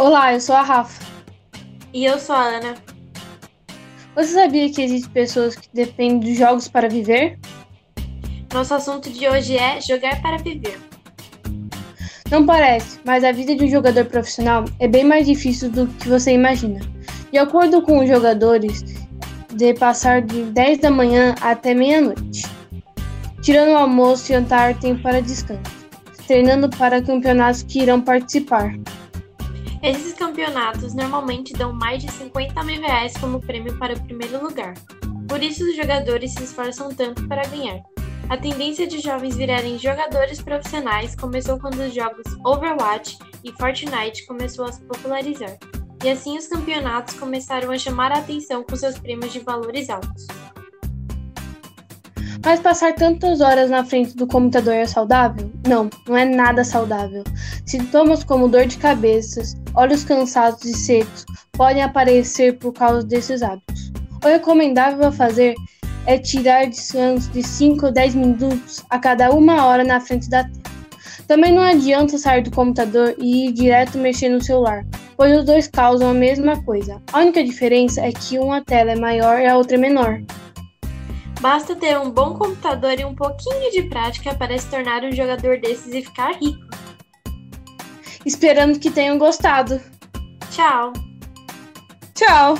Olá, eu sou a Rafa. E eu sou a Ana. Você sabia que existem pessoas que dependem dos jogos para viver? Nosso assunto de hoje é jogar para viver. Não parece, mas a vida de um jogador profissional é bem mais difícil do que você imagina. De acordo com os jogadores, de passar de 10 da manhã até meia-noite, tirando o almoço e jantar tempo para descanso, treinando para campeonatos que irão participar. Esses campeonatos normalmente dão mais de 50 mil reais como prêmio para o primeiro lugar. Por isso os jogadores se esforçam tanto para ganhar. A tendência de jovens virarem jogadores profissionais começou quando os jogos Overwatch e Fortnite começou a se popularizar. E assim os campeonatos começaram a chamar a atenção com seus prêmios de valores altos. Mas passar tantas horas na frente do computador é saudável? Não, não é nada saudável. Sintomas como dor de cabeça, olhos cansados e secos podem aparecer por causa desses hábitos. O recomendável a fazer é tirar descanso de 5 ou 10 minutos a cada uma hora na frente da tela. Também não adianta sair do computador e ir direto mexer no celular, pois os dois causam a mesma coisa. A única diferença é que uma tela é maior e a outra é menor. Basta ter um bom computador e um pouquinho de prática para se tornar um jogador desses e ficar rico. Esperando que tenham gostado. Tchau! Tchau!